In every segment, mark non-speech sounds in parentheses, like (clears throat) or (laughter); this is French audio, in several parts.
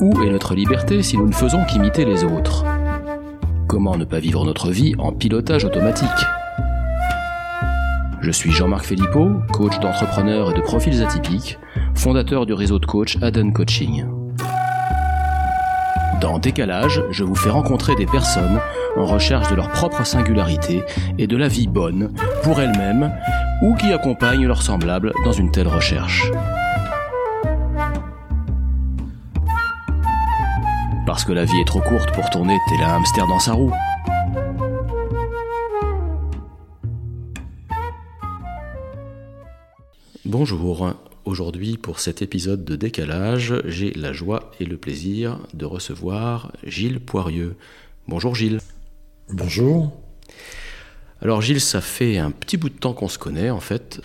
Où est notre liberté si nous ne faisons qu'imiter les autres? Comment ne pas vivre notre vie en pilotage automatique? Je suis Jean-Marc Filippo, coach d'entrepreneurs et de profils atypiques, fondateur du réseau de coach Aden Coaching. Dans Décalage, je vous fais rencontrer des personnes en recherche de leur propre singularité et de la vie bonne pour elles-mêmes ou qui accompagnent leurs semblables dans une telle recherche. Parce que la vie est trop courte pour tourner tel un hamster dans sa roue. Bonjour, aujourd'hui pour cet épisode de décalage, j'ai la joie et le plaisir de recevoir Gilles Poirieux. Bonjour Gilles. Bonjour. Alors Gilles, ça fait un petit bout de temps qu'on se connaît en fait.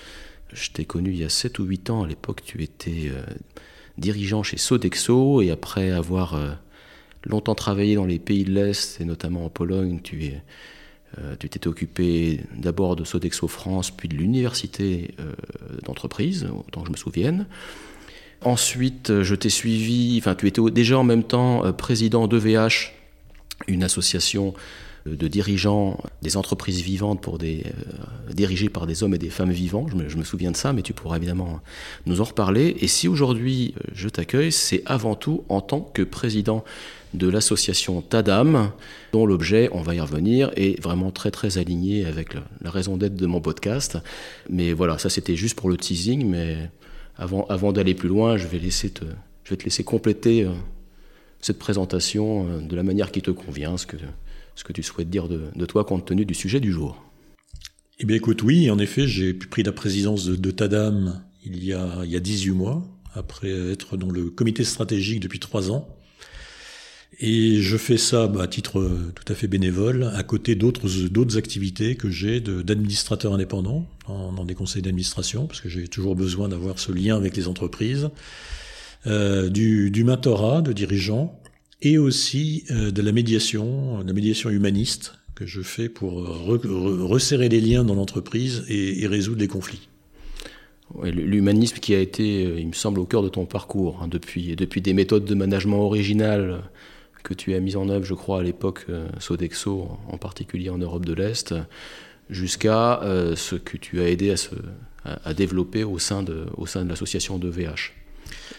Je t'ai connu il y a 7 ou 8 ans, à l'époque tu étais euh, dirigeant chez Sodexo et après avoir euh, longtemps travaillé dans les pays de l'Est et notamment en Pologne, tu es, euh, t'étais occupé d'abord de Sodexo France, puis de l'université euh, d'entreprise, autant je me souvienne. Ensuite, je t'ai suivi, enfin, tu étais déjà en même temps euh, président d'EVH, une association de dirigeants des entreprises vivantes pour des, euh, dirigées par des hommes et des femmes vivants. Je me, souviens de ça, mais tu pourras évidemment nous en reparler. Et si aujourd'hui je t'accueille, c'est avant tout en tant que président de l'association Tadam, dont l'objet, on va y revenir, est vraiment très très aligné avec la, la raison d'être de mon podcast. Mais voilà, ça c'était juste pour le teasing, mais avant, avant d'aller plus loin, je vais, laisser te, je vais te laisser compléter euh, cette présentation euh, de la manière qui te convient, ce que, ce que tu souhaites dire de, de, toi compte tenu du sujet du jour. Eh bien écoute, oui, en effet, j'ai pris la présidence de, Tadam il y, a, il y a 18 mois, après être dans le comité stratégique depuis trois ans. Et je fais ça bah, à titre euh, tout à fait bénévole, à côté d'autres d'autres activités que j'ai d'administrateur indépendant dans, dans, des conseils d'administration, parce que j'ai toujours besoin d'avoir ce lien avec les entreprises, euh, du, du mentorat de dirigeants, et aussi euh, de la médiation, la médiation humaniste que je fais pour re, resserrer les liens dans l'entreprise et, résoudre les conflits. L'humanisme qui a été, il me semble, au cœur de ton parcours, hein, depuis, depuis des méthodes de management originales que tu as mises en œuvre, je crois, à l'époque, euh, Sodexo, en particulier en Europe de l'Est, jusqu'à euh, ce que tu as aidé à, se, à, développer au sein de, au sein de l'association de VH.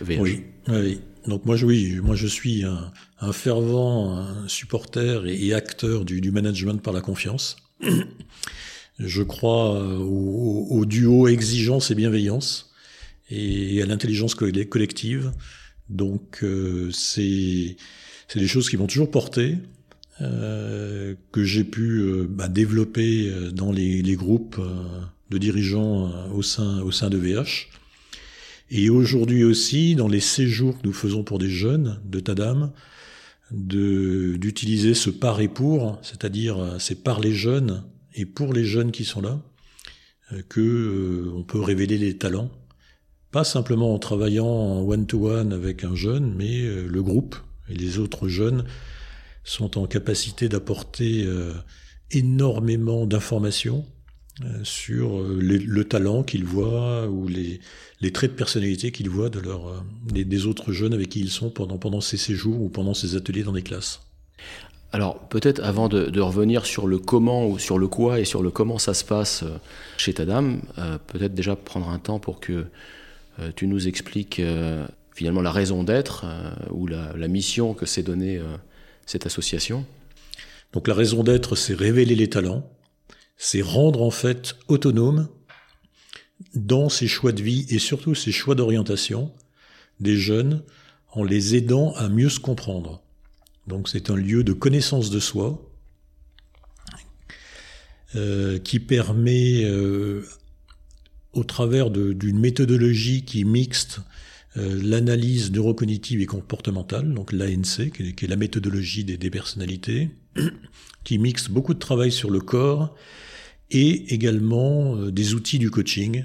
VH. Oui. Donc moi, je, oui, moi je suis un, fervent supporter et, acteur du, management par la confiance. (clears throat) je crois au, au, duo exigence et bienveillance et à l'intelligence collective. Donc euh, c'est des choses qui m'ont toujours porté, euh, que j'ai pu euh, bah, développer euh, dans les, les groupes euh, de dirigeants euh, au sein, au sein de VH. Et aujourd'hui aussi, dans les séjours que nous faisons pour des jeunes de Tadam, d'utiliser ce par et pour, c'est-à-dire c'est par les jeunes et pour les jeunes qui sont là, que on peut révéler les talents. Pas simplement en travaillant en one-to-one -one avec un jeune, mais le groupe, et les autres jeunes sont en capacité d'apporter euh, énormément d'informations euh, sur euh, les, le talent qu'ils voient ou les, les, traits de personnalité qu'ils voient de leur, euh, des, des, autres jeunes avec qui ils sont pendant, pendant ces séjours ou pendant ces ateliers dans des classes. Alors peut-être avant de, de, revenir sur le comment ou sur le quoi et sur le comment ça se passe chez Tadam, euh, peut-être déjà prendre un temps pour que euh, tu nous expliques finalement la raison d'être euh, ou la, la, mission que s'est donnée euh, cette association Donc la raison d'être, c'est révéler les talents, c'est rendre en fait autonome dans ses choix de vie et surtout ses choix d'orientation des jeunes en les aidant à mieux se comprendre. Donc c'est un lieu de connaissance de soi euh, qui permet, euh, au travers d'une méthodologie qui mixte, euh, l'analyse neurocognitive et comportementale, donc l'ANC, qui, qui, est la méthodologie des, des, personnalités, (clears throat) qui mixe beaucoup de travail sur le corps et également euh, des outils du coaching,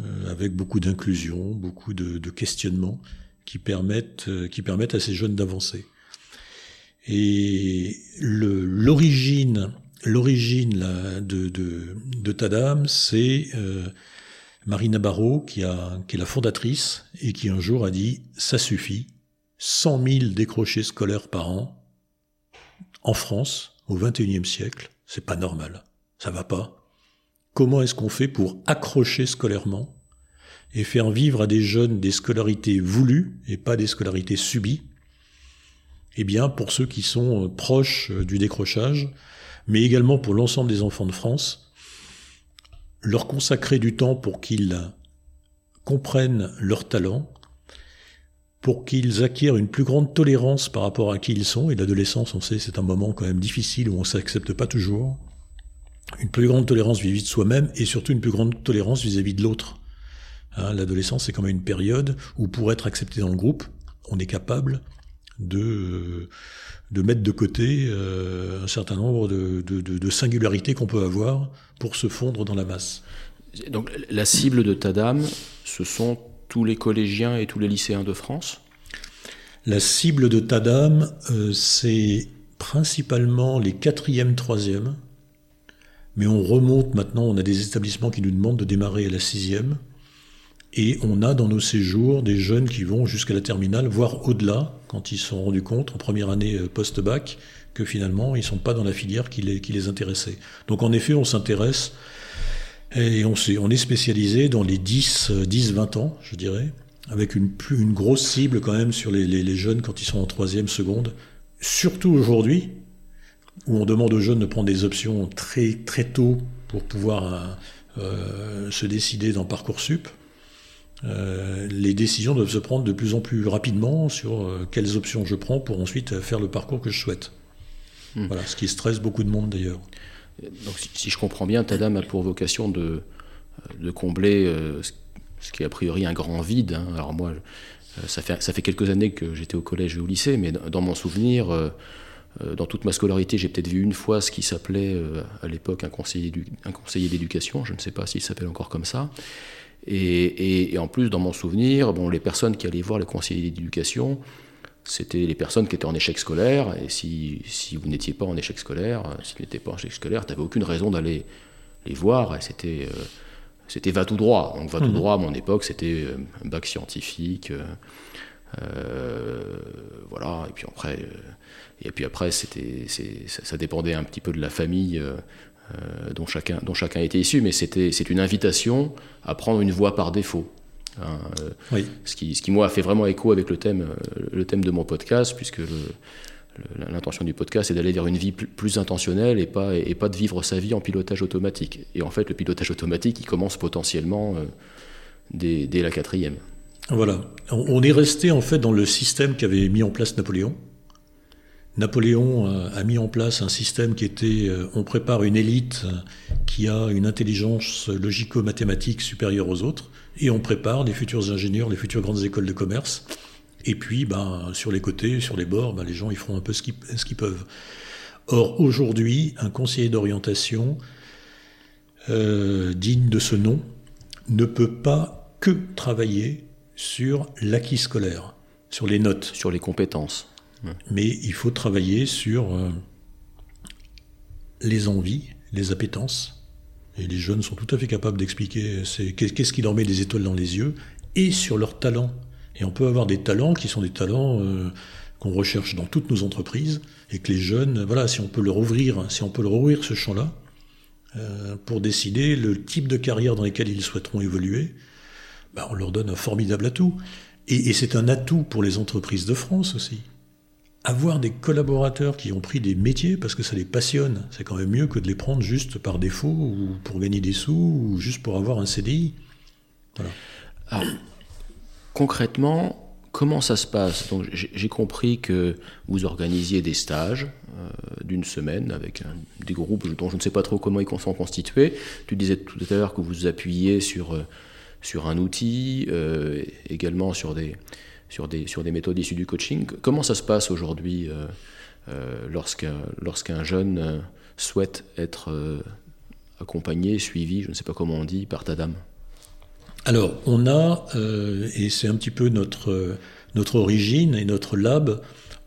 euh, avec beaucoup d'inclusion, beaucoup de, questionnements qui permettent, euh, qui permettent à ces jeunes d'avancer. Et l'origine l'origine de, de, Tadam, c'est euh, Marina Barrault, qui, a, qui est la fondatrice et qui un jour a dit ça suffit, 100 000 décrochés scolaires par an en France au XXIe siècle. C'est pas normal. Ça va pas. Comment est-ce qu'on fait pour accrocher scolairement et faire vivre à des jeunes des scolarités voulues et pas des scolarités subies? Eh bien, pour ceux qui sont proches du décrochage, mais également pour l'ensemble des enfants de France, leur consacrer du temps pour qu'ils comprennent leur talent, pour qu'ils acquièrent une plus grande tolérance par rapport à qui ils sont, et l'adolescence, on sait, c'est un moment quand même difficile où on s'accepte pas toujours, une plus grande tolérance vis-à-vis de soi-même, et surtout une plus grande tolérance vis-à-vis de l'autre. Hein, l'adolescence, c'est quand même une période où pour être accepté dans le groupe, on est capable de, de mettre de côté euh, un certain nombre de, de, de singularités qu'on peut avoir pour se fondre dans la masse. Donc la cible de Tadam, ce sont tous les collégiens et tous les lycéens de France? La cible de Tadam, euh, c'est principalement les quatrièmes, troisièmes, mais on remonte maintenant, on a des établissements qui nous demandent de démarrer à la sixième, et on a dans nos séjours des jeunes qui vont jusqu'à la terminale, voire au-delà, quand ils se sont rendus compte en première année euh, post-bac que finalement ils ne sont pas dans la filière qui les, intéressait. Donc en effet, on s'intéresse et on, est, spécialisé dans les 10, 10, 20 ans, je dirais, avec une, grosse cible quand même sur les jeunes quand ils sont en troisième, seconde. Surtout aujourd'hui, où on demande aux jeunes de prendre des options très, très tôt pour pouvoir euh, se décider dans Parcoursup. Euh, les décisions doivent se prendre de plus en plus rapidement sur euh, quelles options je prends pour ensuite faire le parcours que je souhaite. Hmm. Voilà, ce qui stresse beaucoup de monde d'ailleurs. Donc, si, je comprends bien, Tadam a pour vocation de, de combler euh, ce qui est a priori un grand vide. Hein. Alors moi, euh, ça fait, ça fait quelques années que j'étais au collège et au lycée, mais dans, mon souvenir, euh, dans toute ma scolarité, j'ai peut-être vu une fois ce qui s'appelait à l'époque un conseiller, d'éducation. Je ne sais pas s'il s'appelle encore comme ça. Et, et, et, en plus, dans mon souvenir, bon, les personnes qui allaient voir le conseiller d'éducation, c'était les personnes qui étaient en échec scolaire, et si, si vous n'étiez pas en échec scolaire, si vous n'étiez pas en échec scolaire, tu n'avais aucune raison d'aller les voir, et c'était, euh, c'était va tout droit. Donc va tout mmh. droit, à mon époque, c'était euh, un bac scientifique, euh, euh, voilà, et puis après, et puis après c'était, ça, ça, dépendait un petit peu de la famille dont, chacun, dont chacun était issu, mais c'était, c'est une invitation à prendre une voie par défaut. Hein, euh, oui. ce, qui, ce qui, moi, a fait vraiment écho avec le thème, euh, le thème de mon podcast, puisque l'intention du podcast est d'aller vers une vie plus intentionnelle et pas, et pas de vivre sa vie en pilotage automatique. Et en fait, le pilotage automatique, il commence potentiellement euh, dès, dès, la quatrième. Voilà. On est resté en fait dans le système qu'avait mis en place Napoléon. Napoléon a mis en place un système qui était on prépare une élite qui a une intelligence logico-mathématique supérieure aux autres et on prépare les futurs ingénieurs, les futures grandes écoles de commerce. Et puis, ben, sur les côtés, sur les bords, ben, les gens ils feront un peu ce qu'ils peuvent. Or, aujourd'hui, un conseiller d'orientation euh, digne de ce nom ne peut pas que travailler sur l'acquis scolaire, sur les notes. Sur les compétences. Mais il faut travailler sur euh, les envies, les appétences, et les jeunes sont tout à fait capables d'expliquer qu'est-ce qui leur met des étoiles dans les yeux, et sur leurs talents. Et on peut avoir des talents qui sont des talents euh, qu'on recherche dans toutes nos entreprises, et que les jeunes, voilà, si on peut leur ouvrir, si on peut leur ouvrir ce champ-là, euh, pour décider le type de carrière dans lesquelles ils souhaiteront évoluer, ben on leur donne un formidable atout. Et, c'est un atout pour les entreprises de France aussi avoir des collaborateurs qui ont pris des métiers parce que ça les passionne, c'est quand même mieux que de les prendre juste par défaut ou pour gagner des sous ou juste pour avoir un CDI. Alors, concrètement, comment ça se passe? Donc, j'ai compris que vous organisiez des stages euh, d'une semaine avec des groupes dont je ne sais pas trop comment ils sont constitués. Tu disais tout à l'heure que vous appuyez sur, euh, sur un outil, euh, également sur des sur des, sur des méthodes issues du coaching. Comment ça se passe aujourd'hui euh, euh, lorsqu'un jeune euh, souhaite être accompagné, suivi, je ne sais pas comment on dit, par ta dame? Alors, on a, et c'est un petit peu notre, notre origine et notre lab,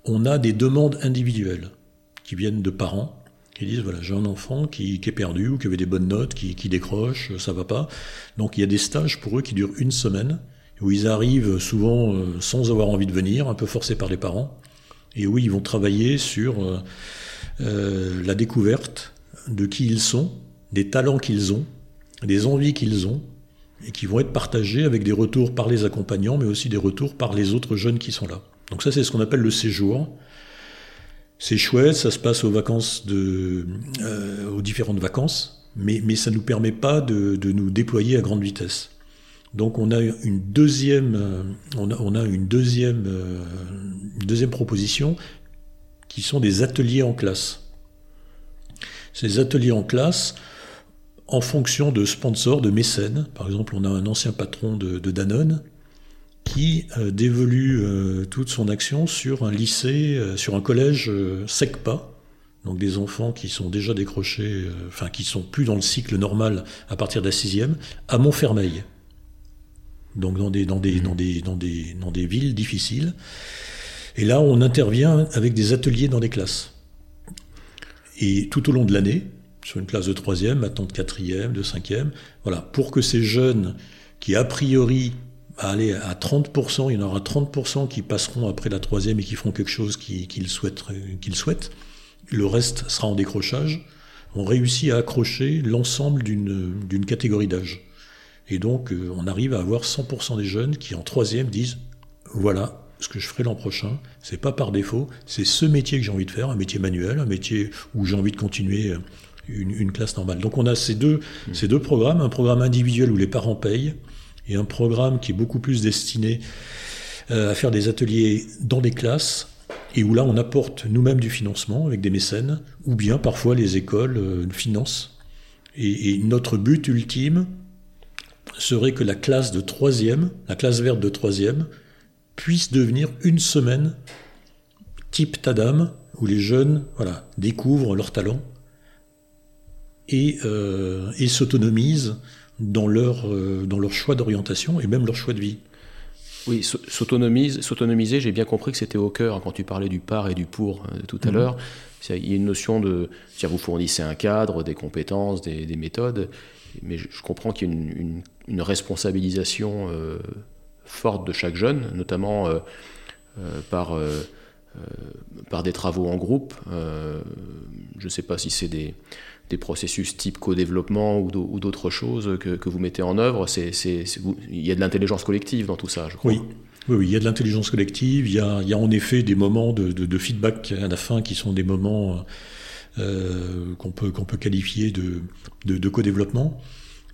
on a des demandes individuelles qui viennent de parents qui disent voilà j'ai un enfant qui, est perdu ou qui avait des bonnes notes, qui, décroche, ça va pas. Donc il y a des stages pour eux qui durent une semaine où ils arrivent souvent sans avoir envie de venir, un peu forcés par les parents, et où ils vont travailler sur la découverte de qui ils sont, des talents qu'ils ont, des envies qu'ils ont, et qui vont être partagés avec des retours par les accompagnants, mais aussi des retours par les autres jeunes qui sont là. Donc ça, c'est ce qu'on appelle le séjour. C'est chouette, ça se passe aux vacances de, euh, aux différentes vacances, mais, ça ne nous permet pas de, de, nous déployer à grande vitesse. Donc on a une deuxième, euh, on a, une deuxième, euh, une deuxième proposition qui sont des ateliers en classe. Ces ateliers en classe, en fonction de sponsors, de mécènes. Par exemple, on a un ancien patron de, Danone qui euh, dévolue euh, toute son action sur un lycée, euh, sur un collège SECPA, donc des enfants qui sont déjà décrochés, enfin qui sont plus dans le cycle normal à partir de la sixième, à Montfermeil. Donc dans des, dans des, dans des, dans des, dans des villes difficiles. Et là, on intervient avec des ateliers dans des classes. Et tout au long de l'année, sur une classe de troisième, maintenant de quatrième, de cinquième. Voilà, pour que ces jeunes qui a priori aller à 30%, il y en aura 30% qui passeront après la troisième et qui feront quelque chose qu'ils souhaitent, qu'ils souhaitent. Le reste sera en décrochage. On réussit à accrocher l'ensemble d'une catégorie d'âge. Et donc, euh, on arrive à avoir 100% des jeunes qui, en troisième, disent voilà ce que je ferai l'an prochain. C'est pas par défaut, c'est ce métier que j'ai envie de faire, un métier manuel, un métier où j'ai envie de continuer euh, une, classe normale. Donc on a ces deux, mmh. ces deux programmes, un programme individuel où les parents payent et un programme qui est beaucoup plus destiné euh, à faire des ateliers dans des classes et où là on apporte nous-mêmes du financement avec des mécènes ou bien parfois les écoles euh, financent. Et, notre but ultime serait que la classe de troisième, la classe verte de troisième, puisse devenir une semaine type Tadam où les jeunes voilà, découvrent leurs talents et, euh, et s'autonomisent dans leur, euh, dans leur choix d'orientation et même leur choix de vie. Oui, s'autonomiser, j'ai bien compris que c'était au cœur hein, quand tu parlais du par et du pour hein, tout à mhm. l'heure. Il y a une notion de. Vous fournissez un cadre, des compétences, des, des méthodes, mais je, comprends qu'il y a une, une, responsabilisation euh, forte de chaque jeune, notamment euh, euh, par, euh, par des travaux en groupe. je ne sais pas si c'est des, des processus type co-développement ou d'autres choses que, que, vous mettez en œuvre. Il y a de l'intelligence collective dans tout ça, je crois. Oui. Oui, il y a de l'intelligence collective, il y a, il y a, en effet des moments de, de, feedback à la fin qui sont des moments euh, qu'on peut, qualifier de, de co-développement.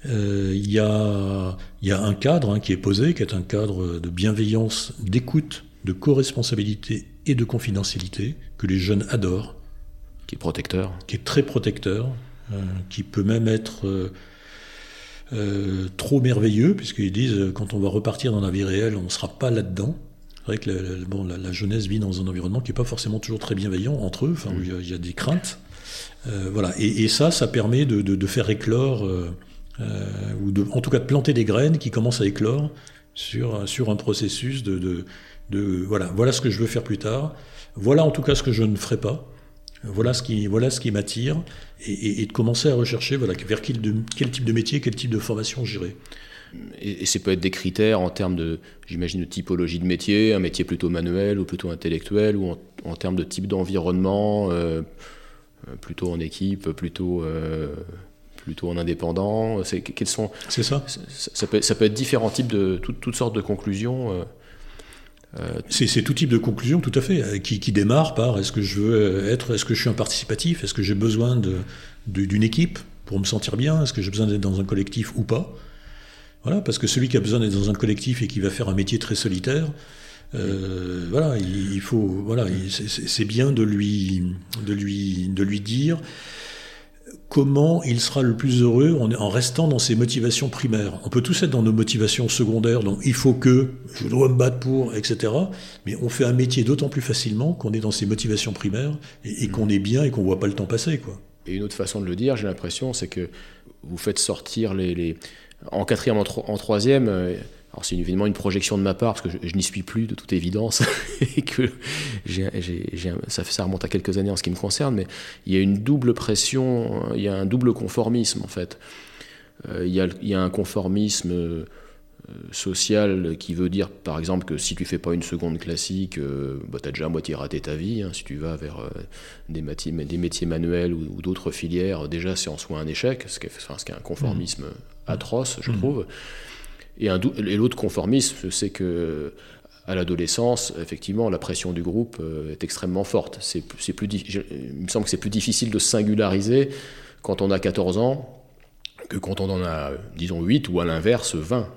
Euh, il, y a, il y a un cadre hein, qui est posé, qui est un cadre de bienveillance, d'écoute, de co-responsabilité et de confidentialité que les jeunes adorent qui est protecteur. Qui est très protecteur, qui peut même être euh, euh, trop merveilleux, puisqu'ils disent quand on va repartir dans la vie réelle, on ne sera pas là-dedans. C'est vrai que la, bon, la, jeunesse vit dans un environnement qui n'est pas forcément toujours très bienveillant entre eux, enfin, où il y, a, des craintes. voilà. Et, ça, ça permet de, de, faire éclore, ou de, en tout cas de planter des graines qui commencent à éclore sur, sur un processus de, de, voilà, voilà ce que je veux faire plus tard, voilà en tout cas ce que je ne ferai pas, voilà ce qui, voilà ce qui m'attire, et, de commencer à rechercher voilà, vers quel, quel type de métier, quel type de formation j'irai. Et, et ça peut être des critères en termes de, j'imagine, de typologie de métier, un métier plutôt manuel ou plutôt intellectuel, ou en, termes de type d'environnement, euh, euh, plutôt en équipe, plutôt, euh, plutôt en indépendant. C'est, quels sont, c'est ça. ça peut, ça peut, être différents types de, toutes sortes de conclusions. Euh, c'est tout type de conclusion, tout à fait, euh, qui, démarre par est-ce que je veux être, est-ce que je suis un participatif, est-ce que j'ai besoin d'une équipe pour me sentir bien, est-ce que j'ai besoin d'être dans un collectif ou pas? Voilà, parce que celui qui a besoin d'être dans un collectif et qui va faire un métier très solitaire, euh, voilà, il, il, faut, voilà, c'est bien de lui, de lui, de lui dire comment il sera le plus heureux en, restant dans ses motivations primaires. On peut tous être dans nos motivations secondaires, donc il faut que, je dois me battre pour, etc. Mais on fait un métier d'autant plus facilement qu'on est dans ses motivations primaires et, qu'on est bien et qu'on voit pas le temps passer, quoi. Et une autre façon de le dire, j'ai l'impression, c'est que vous faites sortir les, en quatrième, en, troisième, euh, alors c'est évidemment une projection de ma part, parce que je, n'y suis plus de toute évidence, (laughs) et que ça, ça, remonte à quelques années en ce qui me concerne, mais il y a une double pression, il y a un double conformisme en fait. Euh, il, y a, il, y a, un conformisme euh, social qui veut dire par exemple que si tu fais pas une seconde classique, bah, tu as déjà à moitié raté ta vie. Hein. si tu vas vers des, métiers, des, métiers, manuels ou, d'autres filières, déjà c'est en soi un échec, ce qui est, ce qui est un conformisme mmh. atroce, je mmh. trouve. Et, l'autre conformisme, c'est que à l'adolescence, effectivement, la pression du groupe euh, est extrêmement forte. C'est, plus, il me semble que c'est plus difficile de singulariser quand on a 14 ans que quand on en a, disons, 8 ou à l'inverse, 20.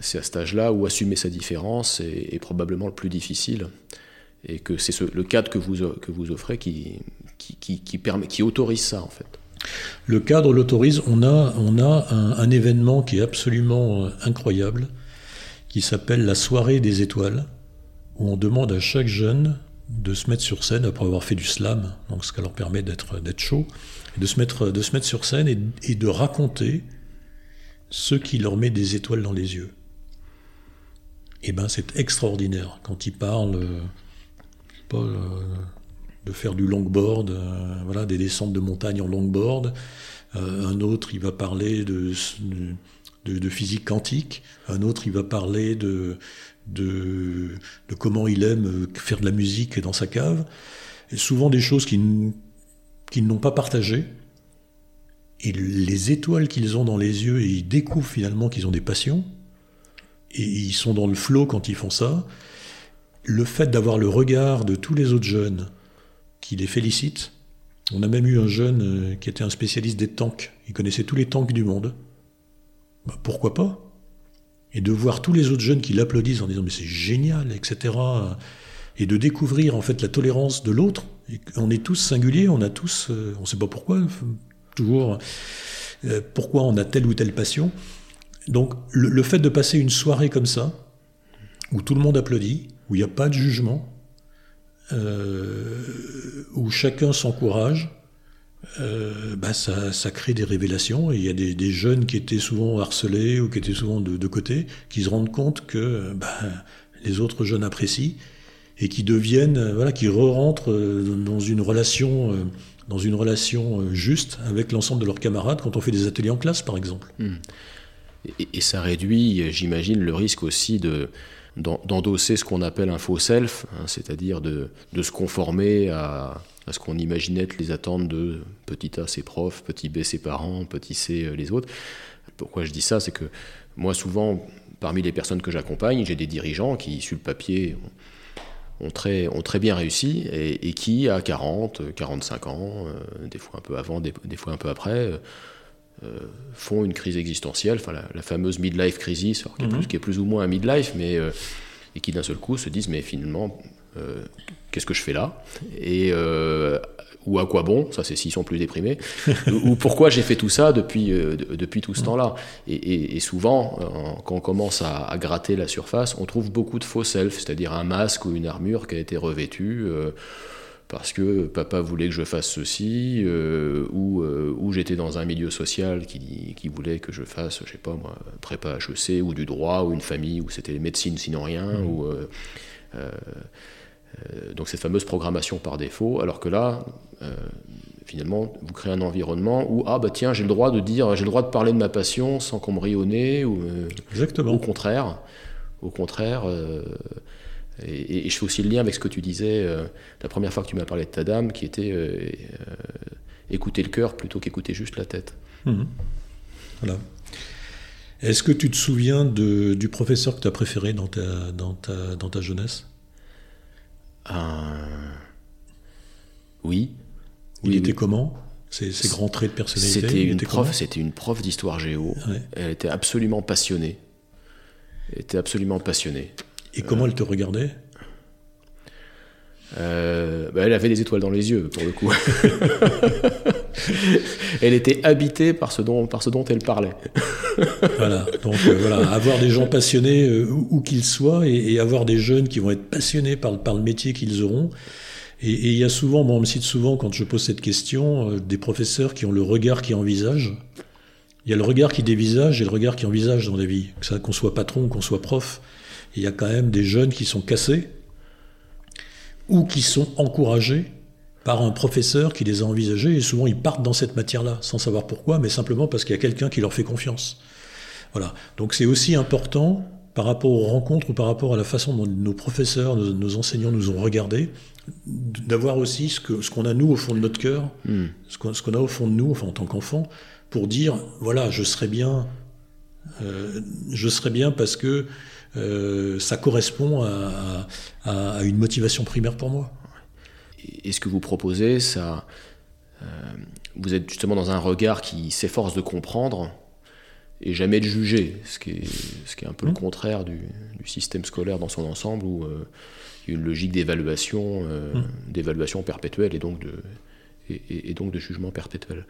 C'est à cet âge-là où assumer sa différence est, probablement le plus difficile. Et que c'est le cadre que vous, que vous offrez qui, qui, permet, qui autorise ça, en fait. Le cadre l'autorise. On a, un événement qui est absolument euh, incroyable qui s'appelle La soirée des étoiles, où on demande à chaque jeune de se mettre sur scène après avoir fait du slam, donc ce qui leur permet d'être chaud, de se mettre de se mettre sur scène et, de raconter ce qui leur met des étoiles dans les yeux. Et eh ben c'est extraordinaire quand ils parlent, pas, euh, de faire du longboard, euh, voilà, des descentes de montagne en longboard. Euh, un autre, il va parler de de, physique quantique, un autre il va parler de, de, comment il aime faire de la musique dans sa cave, et souvent des choses qu'ils n'ont pas partagées. Et les étoiles qu'ils ont dans les yeux, et ils découvrent finalement qu'ils ont des passions, et ils sont dans le flot quand ils font ça. Le fait d'avoir le regard de tous les autres jeunes qui les félicitent, on a même eu un jeune euh, qui était un spécialiste des tanks, il connaissait tous les tanks du monde, bah, pourquoi pas? Et de voir tous les autres jeunes qui l'applaudissent en disant mais c'est génial, etc. Et de découvrir en fait la tolérance de l'autre. On est tous singuliers, on a tous, euh, on ne sait pas pourquoi, toujours euh, pourquoi on a telle ou telle passion. Donc le, fait de passer une soirée comme ça, où tout le monde applaudit, où il n'y a pas de jugement, euh, où chacun s'encourage, euh, bah ça, ça, crée des révélations. Et il y a des, jeunes qui étaient souvent harcelés ou qui étaient souvent de, côté, qui se rendent compte que bah, les autres jeunes apprécient et qui deviennent, voilà, qui re-rentrent euh, dans une relation, euh, dans une relation juste avec l'ensemble de leurs camarades quand on fait des ateliers en classe, par exemple. Hmm. Et, ça réduit, j'imagine, le risque aussi de d'endosser ce qu'on appelle un faux self, hein, c'est-à-dire de, se conformer à, ce qu'on imaginait être les attentes de petit A ses profs, petit B ses parents, petit C euh, les autres. Pourquoi je dis ça? C'est que moi souvent, parmi les personnes que j'accompagne, j'ai des dirigeants qui, sur le papier, ont très, ont très bien réussi et, qui, à 40, 45 ans, euh, des fois un peu avant, des, fois un peu après, euh, font une crise existentielle, enfin la, fameuse midlife crisis, qui, est plus, mhm. qui, est plus, ou moins un midlife, mais et qui d'un seul coup se disent mais finalement euh, qu'est-ce que je fais là? Et euh, ou à quoi bon? Ça, c'est s'ils sont plus déprimés. (laughs) ou pourquoi j'ai fait tout ça depuis euh, depuis tout ce mm. temps-là? Et, souvent, quand on commence à, gratter la surface, on trouve beaucoup de faux self, c'est-à-dire un masque ou une armure qui a été revêtue. Parce que papa voulait que je fasse ceci, ou, ou j'étais dans un milieu social qui, qui, voulait que je fasse, je sais pas moi, prépa HEC, ou du droit, ou une famille où c'était médecine sinon rien, mm. ou euh, donc cette fameuse programmation par défaut, alors que là, euh, finalement, vous créez un environnement où ah bah tiens j'ai le droit de dire, j'ai le droit de parler de ma passion sans qu'on me nez ou euh, Exactement. au contraire, au contraire. Et, je fais aussi le lien avec ce que tu disais la première fois que tu m'as parlé de ta dame, qui était écouter le cœur plutôt qu'écouter juste la tête. Mhm. Voilà. Est-ce que tu te souviens de, du professeur que tu as préféré dans ta, dans ta, dans ta jeunesse? Euh, oui. Il était comment? Ces, grands traits de personnalité C'était une, prof, c'était une prof d'histoire géo. Elle était absolument passionnée. Elle était absolument passionnée. Et comment elle te regardait? Euh, bah, elle avait des étoiles dans les yeux, pour le coup. (laughs) elle était habitée par ce dont, par ce dont elle parlait. voilà, donc euh, voilà, avoir des gens passionnés euh, où, qu'ils soient et, avoir des jeunes qui vont être passionnés par, par le métier qu'ils auront. Et il y a souvent, moi on me cite souvent quand je pose cette question, des professeurs qui ont le regard qui envisage. Il y a le regard qui dévisage et le regard qui envisage dans la vie. Qu'on soit patron, qu'on soit prof. Il y a quand même des jeunes qui sont cassés ou qui sont encouragés par un professeur qui les a envisagés, et souvent ils partent dans cette matière-là, sans savoir pourquoi, mais simplement parce qu'il y a quelqu'un qui leur fait confiance. Voilà. Donc c'est aussi important par rapport aux rencontres ou par rapport à la façon dont nos professeurs, nos, enseignants nous ont regardés, d'avoir aussi ce qu'on ce a nous au fond de notre cœur, hmm. ce qu'on a au fond de nous, enfin en tant qu'enfant, pour dire voilà, je serais bien, euh, je serais bien parce que euh, ça correspond à, à, une motivation primaire pour moi. Et ce que vous proposez, ça, euh, vous êtes justement dans un regard qui s'efforce de comprendre et jamais de juger, ce qui est, ce qui est un peu le mmh. contraire du, du, système scolaire dans son ensemble, où euh, il y a une logique d'évaluation, mmh. d'évaluation perpétuelle et donc de, et, donc de jugement perpétuel.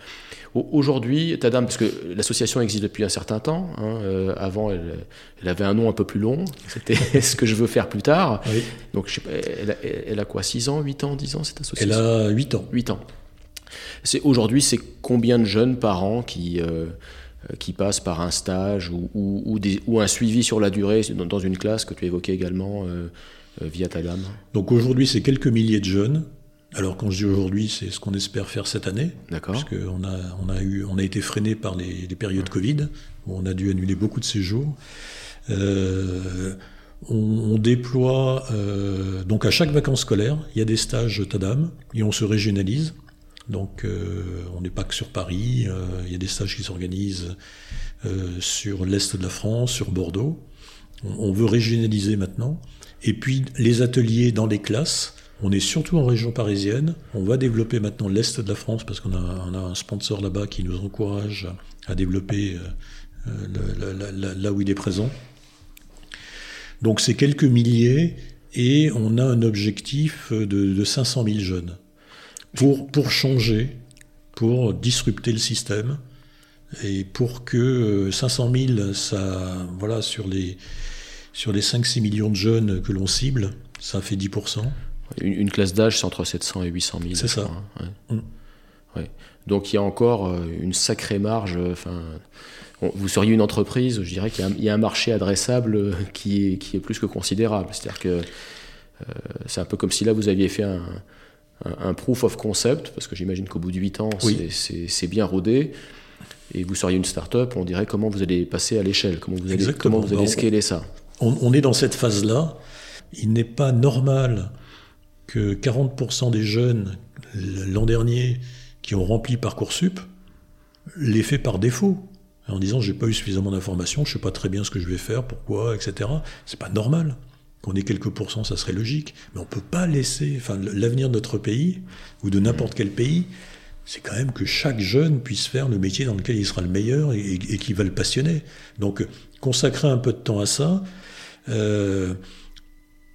Aujourd'hui, Tadam, parce que l'association existe depuis un certain temps, hein, euh, avant elle, elle, avait un nom un peu plus long, c'était (laughs) ce que je veux faire plus tard. Donc je sais pas, elle, a, elle, a, quoi 6 ans, 8 ans, 10 ans cette association? Elle a 8 ans. 8 ans. Aujourd'hui, c'est combien de jeunes parents qui, euh, qui passent par un stage ou, ou, des, ou, un suivi sur la durée dans, une classe que tu évoquais également euh, via Tadam? Donc aujourd'hui, c'est quelques milliers de jeunes alors quand je dis aujourd'hui, c'est ce qu'on espère faire cette année. Parce qu'on a, on a, eu, on a été freiné par les, périodes Covid, où on a dû annuler beaucoup de séjours. Euh, on, déploie, euh, donc à chaque vacances scolaires, il y a des stages TADAM, et on se régionalise. Donc euh, on n'est pas que sur Paris, il y a des stages qui s'organisent sur l'Est de la France, sur Bordeaux. on veut régionaliser maintenant. Et puis les ateliers dans les classes, on est surtout en région parisienne. On va développer maintenant l'Est de la France parce qu'on a, un sponsor là-bas qui nous encourage à développer euh, euh, là où il est présent. Donc c'est quelques milliers et on a un objectif de, 500 000 jeunes pour, changer, pour disrupter le système et pour que 500 euh, 000, ça, voilà, sur les, sur les 5-6 millions de jeunes que l'on cible, ça fait 10%. Une, classe d'âge, c'est entre 700 et 800 000. C'est ça. Hein, mm. Donc il y a encore euh, une sacrée marge. Euh, enfin, vous seriez une entreprise, je dirais qu'il y, a un marché adressable euh, qui est, qui est plus que considérable. C'est-à-dire que c'est un peu comme si là vous aviez fait un, proof of concept, parce que j'imagine qu'au bout de 8 ans, c'est bien rodé. Et vous seriez une start-up, on dirait comment vous allez passer à l'échelle, comment vous allez, comment vous allez scaler ça. on est dans cette phase-là. Il n'est pas normal que 40% des jeunes l'an dernier qui ont rempli Parcoursup l'aient fait par défaut, en disant j'ai pas eu suffisamment d'informations, je sais pas très bien ce que je vais faire, pourquoi, etc. C'est pas normal. Qu'on ait quelques pourcents, ça serait logique, mais on peut pas laisser, enfin, l'avenir de notre pays ou de n'importe quel pays, c'est quand même que chaque jeune puisse faire le métier dans lequel il sera le meilleur et, qui va le passionner. Donc, consacrer un peu de temps à ça, euh,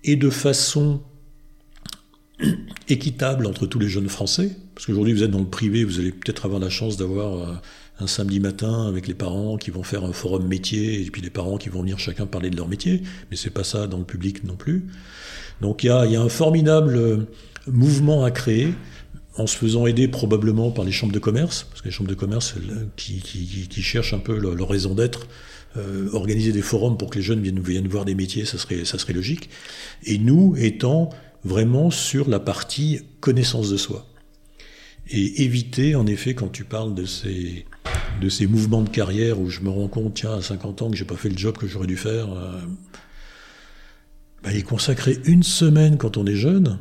et de façon (clears throat) équitable entre tous les jeunes Français, parce qu'aujourd'hui vous êtes dans le privé, vous allez peut-être avoir la chance d'avoir euh, un samedi matin avec les parents qui vont faire un forum métier, et puis les parents qui vont venir chacun parler de leur métier, mais c'est pas ça dans le public non plus. Donc il y a, un formidable euh, mouvement à créer, en se faisant aider probablement par les chambres de commerce, parce que les chambres de commerce qui, cherchent un peu leur, raison d'être, euh, organiser des forums pour que les jeunes viennent, viennent voir des métiers, ça serait, ça serait logique. Et nous, étant vraiment sur la partie connaissance de soi. Et éviter, en effet, quand tu parles de ces, de ces mouvements de carrière où je me rends compte, tiens, à 50 ans, que j'ai pas fait le job que j'aurais dû faire, euh, bah, y consacrer une semaine quand on est jeune.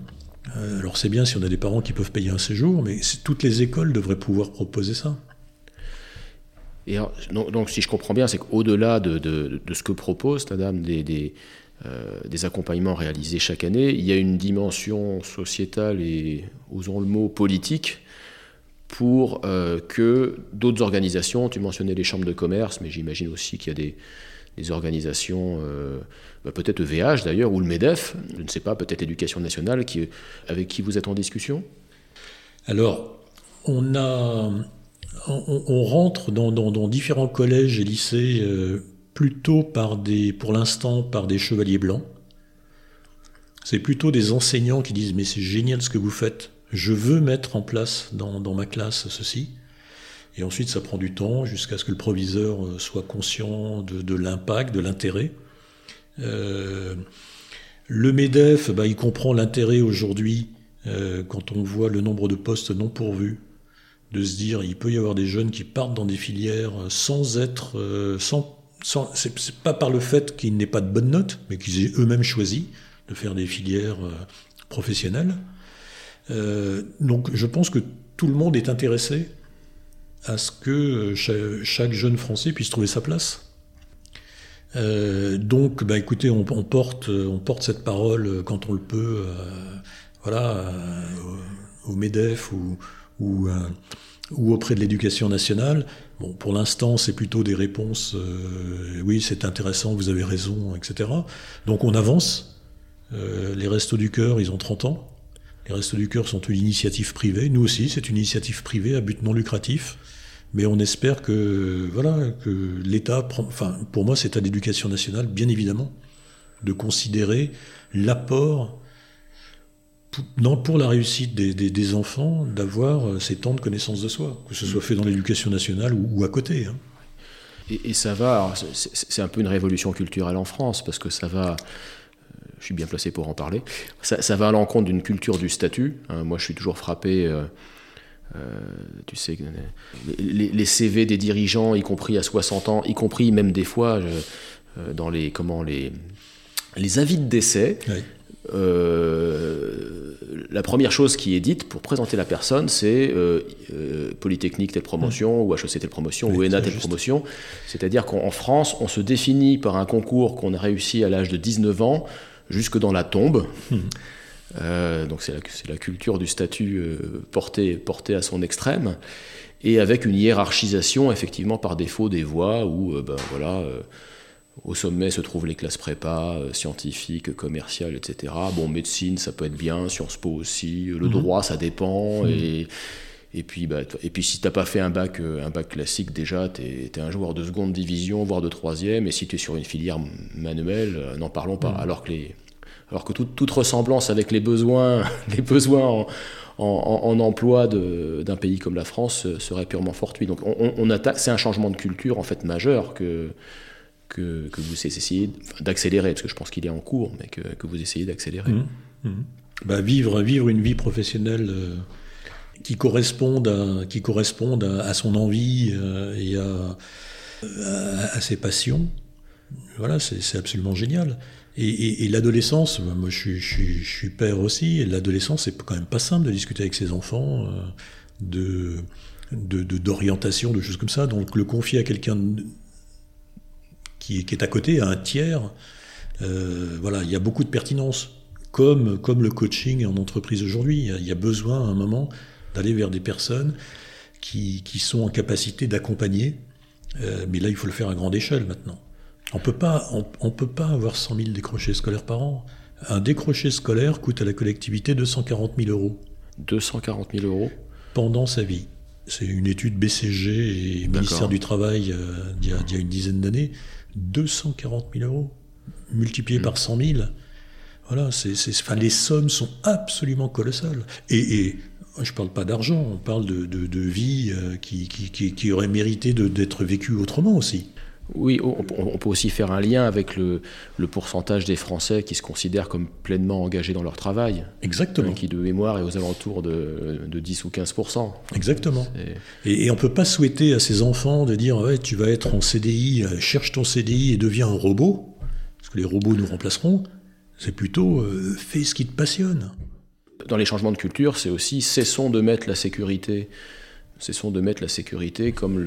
Euh, alors c'est bien si on a des parents qui peuvent payer un séjour, mais toutes les écoles devraient pouvoir proposer ça. Et donc, si je comprends bien, c'est qu'au-delà de, de, ce que propose la dame des euh, des accompagnements réalisés chaque année. Il y a une dimension sociétale et, osons le mot, politique pour euh, que d'autres organisations, tu mentionnais les chambres de commerce, mais j'imagine aussi qu'il y a des, organisations, euh, bah, peut-être VH d'ailleurs, ou le MEDEF, je ne sais pas, peut-être l'éducation nationale, avec qui vous êtes en discussion? Alors, on, rentre dans, différents collèges et lycées plutôt par des, pour l'instant, par des chevaliers blancs. C'est plutôt des enseignants qui disent mais c'est génial ce que vous faites, je veux mettre en place dans, ma classe ceci. Et ensuite ça prend du temps jusqu'à ce que le proviseur euh, soit conscient de, l'impact, de l'intérêt. Euh, le MEDEF, bah, il comprend l'intérêt aujourd'hui euh, quand on voit le nombre de postes non pourvus de se dire il peut y avoir des jeunes qui partent dans des filières sans être sans c'est pas par le fait qu'ils n'aient pas de bonnes notes, mais qu'ils aient eux-mêmes choisi de faire des filières euh, professionnelles. Euh, donc je pense que tout le monde est intéressé à ce que chaque, jeune Français puisse trouver sa place. donc, bah, écoutez, on, porte, on porte cette parole quand on le peut, voilà, au Medef ou, ou, ou auprès de l'éducation nationale. Bon, pour l'instant, c'est plutôt des réponses euh, oui, c'est intéressant, vous avez raison, etc. Donc on avance. Euh, les Restos du Cœur, ils ont 30 ans. Les Restos du Cœur sont une initiative privée. Nous aussi, c'est une initiative privée à but non lucratif. Mais on espère que voilà que l'État prend. Enfin, pour moi, c'est à l'éducation nationale, bien évidemment, de considérer l'apport non, pour la réussite des, enfants, d'avoir euh, ces temps de connaissance de soi, que ce soit fait dans l'éducation nationale ou, à côté. Hein. Et, ça va, c'est un peu une révolution culturelle en France, parce que ça va, euh, je suis bien placé pour en parler, ça, va à l'encontre d'une culture du statut. Hein. moi, je suis toujours frappé. Euh, tu sais, les, CV des dirigeants, y compris à 60 ans, y compris même des fois dans les, comment, les, les avis de décès, euh, la première chose qui est dite pour présenter la personne, c'est euh, euh, Polytechnique telle promotion, mmh. ou HEC telle promotion, ou ENA telle promotion. C'est-à-dire qu'en France, on se définit par un concours qu'on a réussi à l'âge de 19 ans, jusque dans la tombe. Mmh. donc c'est la, la, culture du statut porté, porté à son extrême, et avec une hiérarchisation effectivement par défaut des voies où ben, voilà au sommet se trouvent les classes prépa, euh, scientifiques, commerciales, etc. Bon, médecine, ça peut être bien, Sciences Po aussi, le mhm. droit, ça dépend. Mhm. Et, et, puis, bah, et puis, si tu n'as pas fait un bac, euh, un bac classique, déjà, tu es, un joueur de seconde division, voire de troisième. Et si tu es sur une filière manuelle, euh, n'en parlons pas. Mhm. Alors que, les, alors que toute ressemblance avec les besoins, (laughs) les besoins en, en, emploi d'un pays comme la France serait purement fortuit. Donc, on, on attaque, c'est un changement de culture en fait majeur que que, que vous essayez d'accélérer, parce que je pense qu'il est en cours, mais que, que vous essayez d'accélérer. Mmh, mmh. Bah, vivre, vivre une vie professionnelle euh, qui corresponde à, qui corresponde à, son envie euh, et à, à, ses passions, voilà, c'est absolument génial. Et, et, l'adolescence, moi je suis, je, suis, je suis, père aussi, et l'adolescence, c'est quand même pas simple de discuter avec ses enfants euh, de d'orientation, de, de, choses comme ça. Donc le confier à quelqu'un qui, est à côté, à un tiers. Euh, voilà, il y a beaucoup de pertinence, comme, comme le coaching en entreprise aujourd'hui. Il y a besoin à un moment d'aller vers des personnes qui, qui sont en capacité d'accompagner, euh, mais là il faut le faire à grande échelle maintenant. On peut pas, on, peut pas avoir 100 000 décrochés scolaires par an. Un décroché scolaire coûte à la collectivité 240 000 euros. 240 000 euros Pendant sa vie. C'est une étude BCG et ministère du Travail euh, il, y a, il, y a, une dizaine d'années. 240 000 euros, multiplié par 100 000. Voilà, c'est, enfin, les sommes sont absolument colossales. Et, je ne parle pas d'argent, on parle de, vie euh, qui, aurait mérité d'être vécue autrement aussi. Oui, on, peut aussi faire un lien avec le, pourcentage des Français qui se considèrent comme pleinement engagés dans leur travail. Exactement. Qui de mémoire est aux alentours de, 10 ou 15 Exactement. Et, on ne peut pas souhaiter à ces enfants de dire ouais, tu vas être en CDI, euh, cherche ton CDI et deviens un robot, parce que les robots nous remplaceront. C'est plutôt euh, fais ce qui te passionne. Dans les changements de culture, c'est aussi cessons de mettre la sécurité cessons de mettre la sécurité comme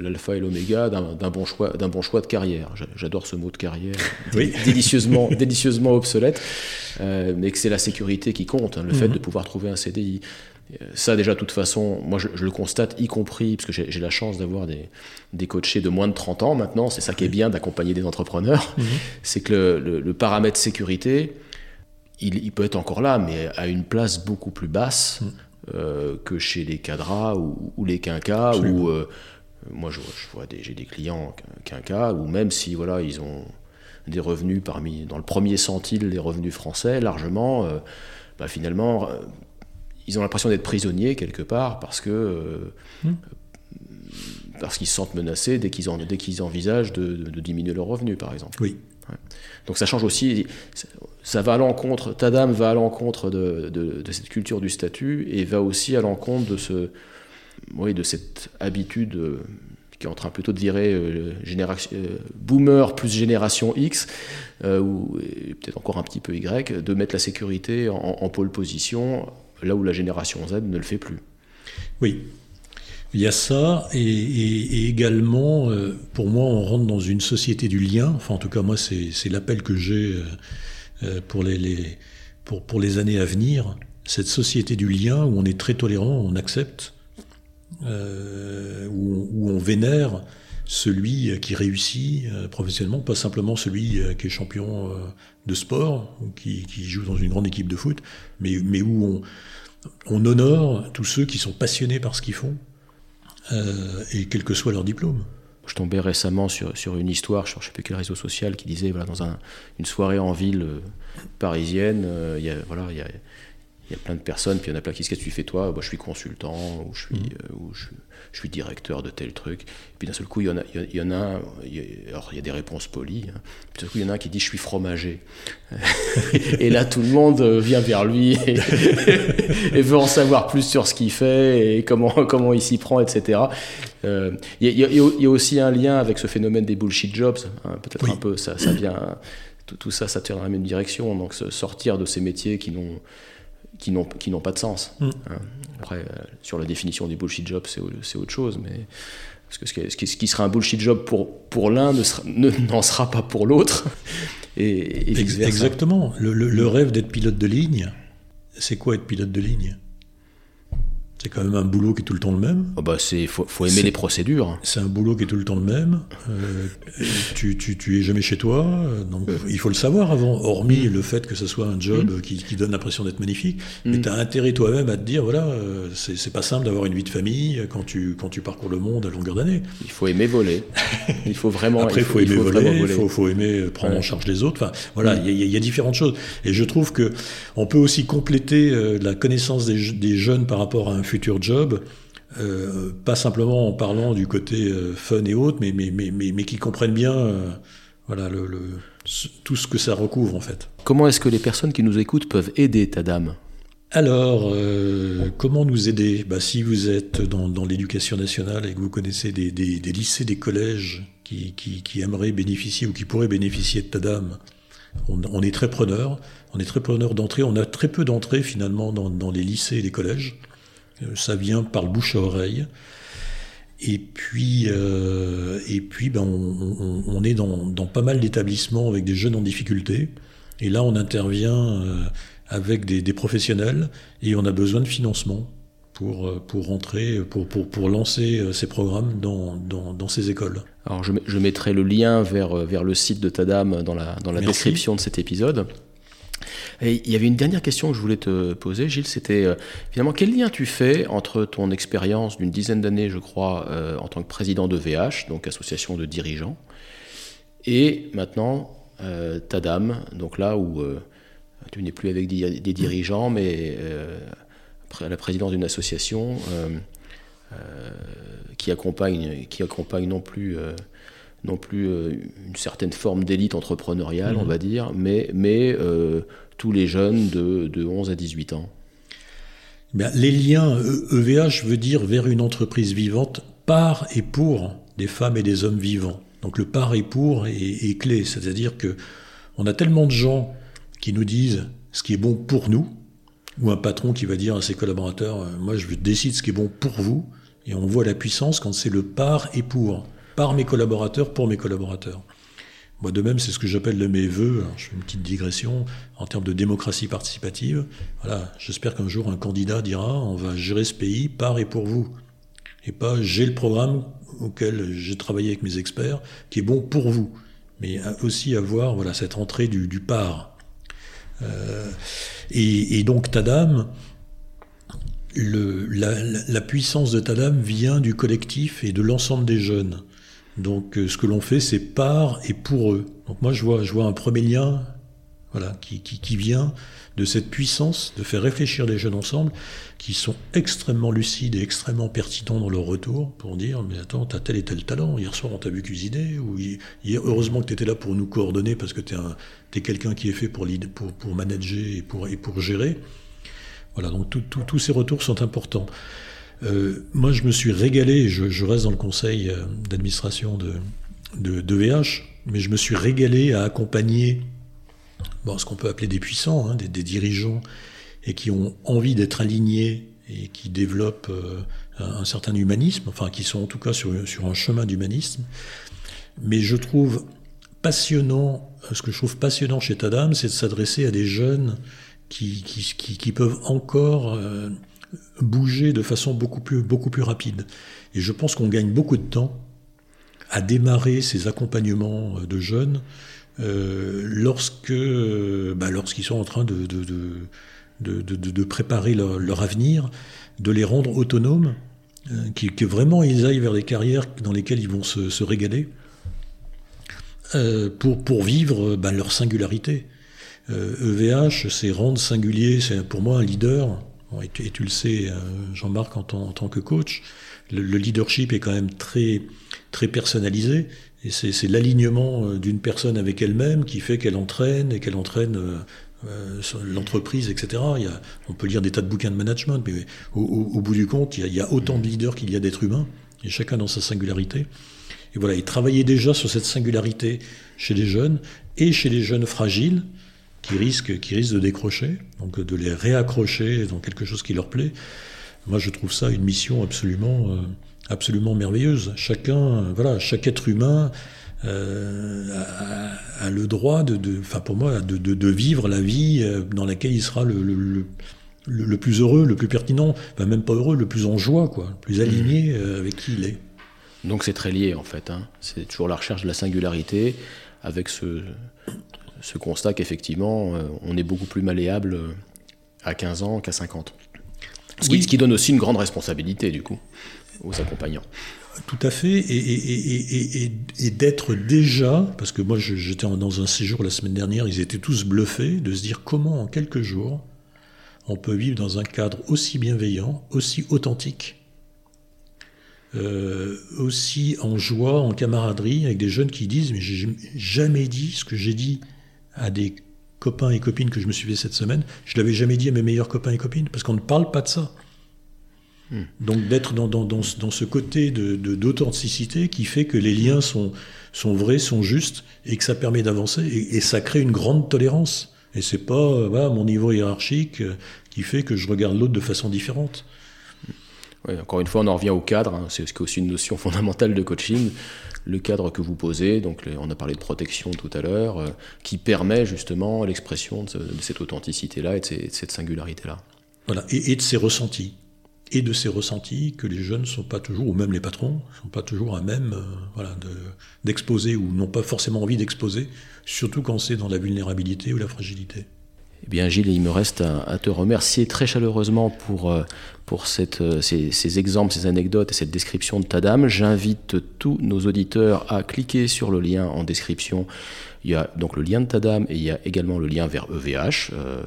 l'alpha et l'oméga d'un bon, choix, bon choix de carrière. J'adore ce mot de carrière, délicieusement, (laughs) délicieusement obsolète, euh, mais que c'est la sécurité qui compte, hein, le fait mhm. de pouvoir trouver un CDI. Euh, ça déjà, de toute façon, moi je, le constate, y compris, parce que j'ai la chance d'avoir des, des coachés de moins de 30 ans maintenant, c'est ça qui est bien d'accompagner des entrepreneurs, mhm. c'est que le, paramètre sécurité, il, peut être encore là, mais à une place beaucoup plus basse. Euh, que chez les cadras ou, les quinquas, ou euh, moi je, vois j'ai des clients quinquas, ou même si voilà, ils ont des revenus parmi, dans le premier centile des revenus français, largement, euh, bah, finalement, ils ont l'impression d'être prisonniers quelque part parce que. Hmm. Parce qu'ils se sentent menacés dès qu'ils, dès qu'ils envisagent de, de, diminuer leurs revenus, par exemple. Oui. Donc ça change aussi, ça va à l'encontre, Tadam va à l'encontre de, cette culture du statut et va aussi à l'encontre de, ce, oui, de cette habitude euh, qui est en train plutôt de virer génération, boomer plus génération X, ou peut-être encore un petit peu Y, de mettre la sécurité en, pôle position, là où la génération Z ne le fait plus. Oui, il y a ça, et, également, euh, pour moi, on rentre dans une société du lien. Enfin, en tout cas, moi, c'est l'appel que j'ai euh, euh, pour les, pour, pour, les années à venir. Cette société du lien où on est très tolérant, on accepte, où, où, on vénère celui qui réussit professionnellement, pas simplement celui qui est champion de sport, ou qui, qui, joue dans une grande équipe de foot, mais, mais où on, on honore tous ceux qui sont passionnés par ce qu'ils font euh, et quel que soit leur diplôme. Je tombais récemment sur, sur une histoire, je ne sais plus quel réseau social, qui disait, voilà, dans un, une soirée en ville euh, parisienne, euh, il y a, voilà, il y a, y a plein de personnes, puis il y en a plein qui disent Qu'est-ce que tu fais toi? Bah, Je suis consultant, ou je suis, mmh. ou je, je suis directeur de tel truc. Et puis d'un seul coup, il y en a, il y en a, il y a alors il y a des réponses polies. Hein. Puis d'un coup, il y en a un qui dit je suis fromager. (laughs) et là, tout le monde vient vers lui (laughs) et, veut en savoir plus sur ce qu'il fait et comment, comment il s'y prend, etc. Euh, il, y a, il, y a, aussi un lien avec ce phénomène des bullshit jobs. Hein, Peut-être un peu, ça, ça vient. Tout, tout, ça, ça tire dans la même direction. Donc, sortir de ces métiers qui n'ont qui n'ont qui n'ont pas de sens. Mm. Hein. Après, euh, sur la définition des bullshit jobs, c'est autre chose, mais parce que ce qui, ce qui, sera un bullshit job pour pour l'un ne (laughs) n'en sera pas pour l'autre. (laughs) Et, et Exactement. Le, le, le rêve d'être pilote de ligne, c'est quoi être pilote de ligne? C'est quand même un boulot qui est tout le temps le même. Oh bah c'est faut, faut aimer les procédures. C'est un boulot qui est tout le temps le même. Euh, tu, tu, tu, es jamais chez toi, donc il faut le savoir avant. Hormis le fait que ce soit un job mm. qui, qui, donne l'impression d'être magnifique, mm. mais tu as intérêt toi-même à te dire voilà, euh, c'est pas simple d'avoir une vie de famille quand tu quand tu parcours le monde à longueur d'année. Il faut aimer voler. (laughs) il faut vraiment. Après, il faut, aimer voler. Il faut, faut, aimer prendre en charge les autres. Enfin, voilà, mm. il y, y, a différentes choses. Et je trouve que on peut aussi compléter euh, la connaissance des, des jeunes par rapport à un futur job, euh, pas simplement en parlant du côté euh, fun et autres, mais, mais, mais, mais, qui comprennent bien euh, voilà, le, tout ce que ça recouvre en fait. Comment est-ce que les personnes qui nous écoutent peuvent aider ta dame? Alors, comment nous aider? Bah, Si vous êtes dans, dans l'éducation nationale et que vous connaissez des, des, des lycées, des collèges qui, qui, qui, aimeraient bénéficier ou qui pourraient bénéficier de Tadam, on, on est très preneur. On est très preneur d'entrée. On a très peu d'entrées finalement dans, dans les lycées et les collèges. Euh, ça vient par le bouche à oreille. Et puis, euh, et puis ben on, est dans, pas mal d'établissements avec des jeunes en difficulté. Et là, on intervient euh, avec des, professionnels et on a besoin de financement pour, pour rentrer, pour, pour, pour lancer ces programmes dans, dans, ces écoles. Alors, je, je, mettrai le lien vers, vers le site de Tadam dans la, dans la description de cet épisode. Il y avait une dernière question que je voulais te poser, Gilles, c'était euh, finalement quel lien tu fais entre ton expérience d'une dizaine d'années, je crois, euh, en tant que président de VH, donc association de dirigeants, et maintenant euh, ta dame, donc là où tu n'es plus avec des, dirigeants, mais à la présidence d'une association qui accompagne, qui accompagne non plus non plus une certaine forme d'élite entrepreneuriale, on mmh. va dire, mais, mais tous les jeunes de, de 11 à 18 ans Les liens EVH veut dire vers une entreprise vivante par et pour des femmes et des hommes vivants. Donc le par et pour est, clé, c'est-à-dire que on a tellement de gens qui nous disent ce qui est bon pour nous, ou un patron qui va dire à ses collaborateurs euh, moi je décide ce qui est bon pour vous, et on voit la puissance quand c'est le par et pour, par mes collaborateurs, pour mes collaborateurs. Moi, de même, c'est ce que j'appelle de mes voeux. je fais une petite digression en termes de démocratie participative. Voilà, j'espère qu'un jour un candidat dira on va gérer ce pays par et pour vous, et pas j'ai le programme auquel j'ai travaillé avec mes experts qui est bon pour vous, mais aussi avoir voilà cette entrée du, du par. Euh, et, donc Tadam, le, la, la puissance de Tadam vient du collectif et de l'ensemble des jeunes. Donc euh, ce que l'on fait, c'est par et pour eux. Donc moi, je vois, je vois un premier lien voilà, qui, qui, qui, vient de cette puissance de faire réfléchir les jeunes ensemble, qui sont extrêmement lucides et extrêmement pertinents dans leur retour, pour dire, mais attends, t'as tel et tel talent, hier soir on t'a vu cuisiner, ou hier, heureusement que t'étais là pour nous coordonner, parce que t'es, es quelqu'un qui est fait pour, pour, pour manager et pour, et pour gérer. Voilà, donc tous ces retours sont importants. Euh, moi, je me suis régalé, je, reste dans le conseil euh, d'administration de, de, VH, mais je me suis régalé à accompagner ce qu'on peut appeler des puissants, hein, des, dirigeants, et qui ont envie d'être alignés et qui développent euh, un, certain humanisme, enfin qui sont en tout cas sur, un chemin d'humanisme. Mais je trouve passionnant, ce que je trouve passionnant chez Tadam, c'est de s'adresser à des jeunes qui, peuvent encore bouger de façon beaucoup plus, beaucoup plus rapide. Et je pense qu'on gagne beaucoup de temps à démarrer ces accompagnements de jeunes euh, lorsque, euh, bah, lorsqu'ils sont en train de, de, de, de préparer leur, avenir, de les rendre autonomes, euh, que vraiment ils aillent vers des carrières dans lesquelles ils vont se, régaler, euh, pour, pour vivre bah, leur singularité. EVH, e c'est rendre singulier, c'est pour moi un leader, et tu, le sais, Jean-Marc, en, tant que coach, le, le, leadership est quand même très, personnalisé. Et c'est l'alignement d'une personne avec elle-même qui fait qu'elle entraîne et qu'elle entraîne euh, l'entreprise, etc. On peut lire des tas de bouquins de management, mais au, bout du compte, il y, a, il y, a, autant de leaders qu'il y a d'êtres humains, et chacun dans sa singularité. Et voilà, et travailler déjà sur cette singularité chez les jeunes et chez les jeunes fragiles qui risquent, qui risquent de décrocher, donc de les réaccrocher dans quelque chose qui leur plaît. Moi, je trouve ça une mission absolument. Euh, absolument merveilleuse. Chacun, voilà, chaque être humain euh, a, a, le droit de, de, enfin pour moi, de, de, de, vivre la vie euh, dans laquelle il sera le, le, le, le plus heureux, le plus pertinent, enfin même pas heureux, le plus en joie, quoi, le plus aligné mmh. euh, avec qui il est. Donc c'est très lié en fait. Hein. C'est toujours la recherche de la singularité, avec ce, ce constat qu'effectivement euh, on est beaucoup plus malléable à 15 ans qu'à 50. Ce, oui. qui, ce qui donne aussi une grande responsabilité du coup aux accompagnants. Tout à fait, et, et, et, et d'être déjà, parce que moi j'étais dans un séjour la semaine dernière, ils étaient tous bluffés de se dire comment en quelques jours on peut vivre dans un cadre aussi bienveillant, aussi authentique, euh, aussi en joie, en camaraderie, avec des jeunes qui disent mais j'ai jamais dit ce que j'ai dit à des copains et copines que je me suis fait cette semaine, je l'avais jamais dit à mes meilleurs copains et copines, parce qu'on ne parle pas de ça. Hmm. Donc d'être dans, dans, dans, dans, ce côté d'authenticité de, qui fait que les liens sont, sont vrais, sont justes, et que ça permet d'avancer, et, et, ça crée une grande tolérance. Et c'est pas euh, voilà, mon niveau hiérarchique euh, qui fait que je regarde l'autre de façon différente. Encore une fois, on en revient au cadre, hein. c'est aussi une notion fondamentale de coaching, le cadre que vous posez, donc on a parlé de protection tout à l'heure, euh, qui permet justement l'expression de, cette authenticité-là et de, ces, cette singularité-là. Voilà, et, de ses ressentis et de ces ressentis que les jeunes ne sont pas toujours, ou même les patrons, ne sont pas toujours à même euh, voilà, d'exposer de, ou n'ont pas forcément envie d'exposer, surtout quand c'est dans la vulnérabilité ou la fragilité. Eh bien Gilles, il me reste à, te remercier très chaleureusement pour, euh, pour euh, ces, exemples, ces anecdotes et cette description de ta dame. J'invite tous nos auditeurs à cliquer sur le lien en description. Il y a donc le lien de ta dame et il y a également le lien vers EVH. Euh,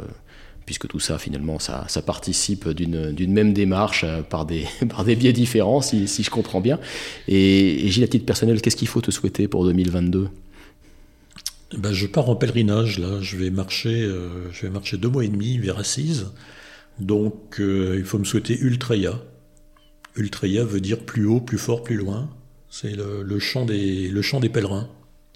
puisque tout ça, finalement, ça, participe d'une même démarche par, des, (laughs) par biais différents, si, je comprends bien. Et Gilles, à titre personnel, qu'est-ce qu'il faut te souhaiter pour 2022 ben, je pars en pèlerinage là. Je vais marcher, euh, je vais marcher deux mois et demi vers Assise. Donc, euh, il faut me souhaiter Ultraya. Ultraya veut dire plus haut, plus fort, plus loin. C'est le, le, chant des, le chant des pèlerins.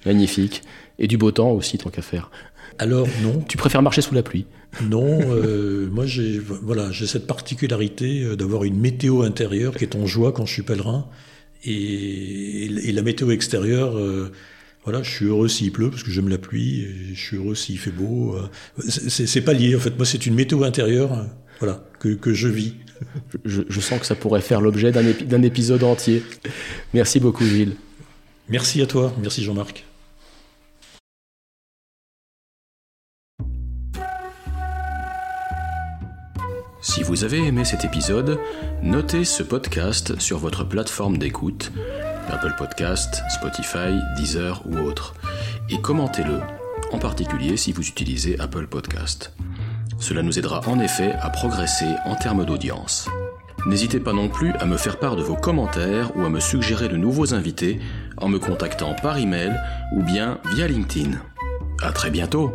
Magnifique. Et du beau temps aussi, tant qu'à faire. Alors non. Tu préfères marcher sous la pluie? Non, euh, moi j'ai voilà, j'ai cette particularité d'avoir une météo intérieure qui est en joie quand je suis pèlerin et, et la météo extérieure euh, voilà, je suis heureux s'il pleut parce que j'aime la pluie, et je suis heureux s'il fait beau. Euh, c'est pas lié en fait, moi c'est une météo intérieure euh, voilà, que, que je vis. Je, je, sens que ça pourrait faire l'objet d'un épi épisode entier. Merci beaucoup Gilles. Merci à toi, merci Jean-Marc. Si vous avez aimé cet épisode, notez ce podcast sur votre plateforme d'écoute, Apple Podcast, Spotify, Deezer ou autre, et commentez-le, en particulier si vous utilisez Apple Podcast. Cela nous aidera en effet à progresser en termes d'audience. N'hésitez pas non plus à me faire part de vos commentaires ou à me suggérer de nouveaux invités en me contactant par email ou bien via LinkedIn. À très bientôt!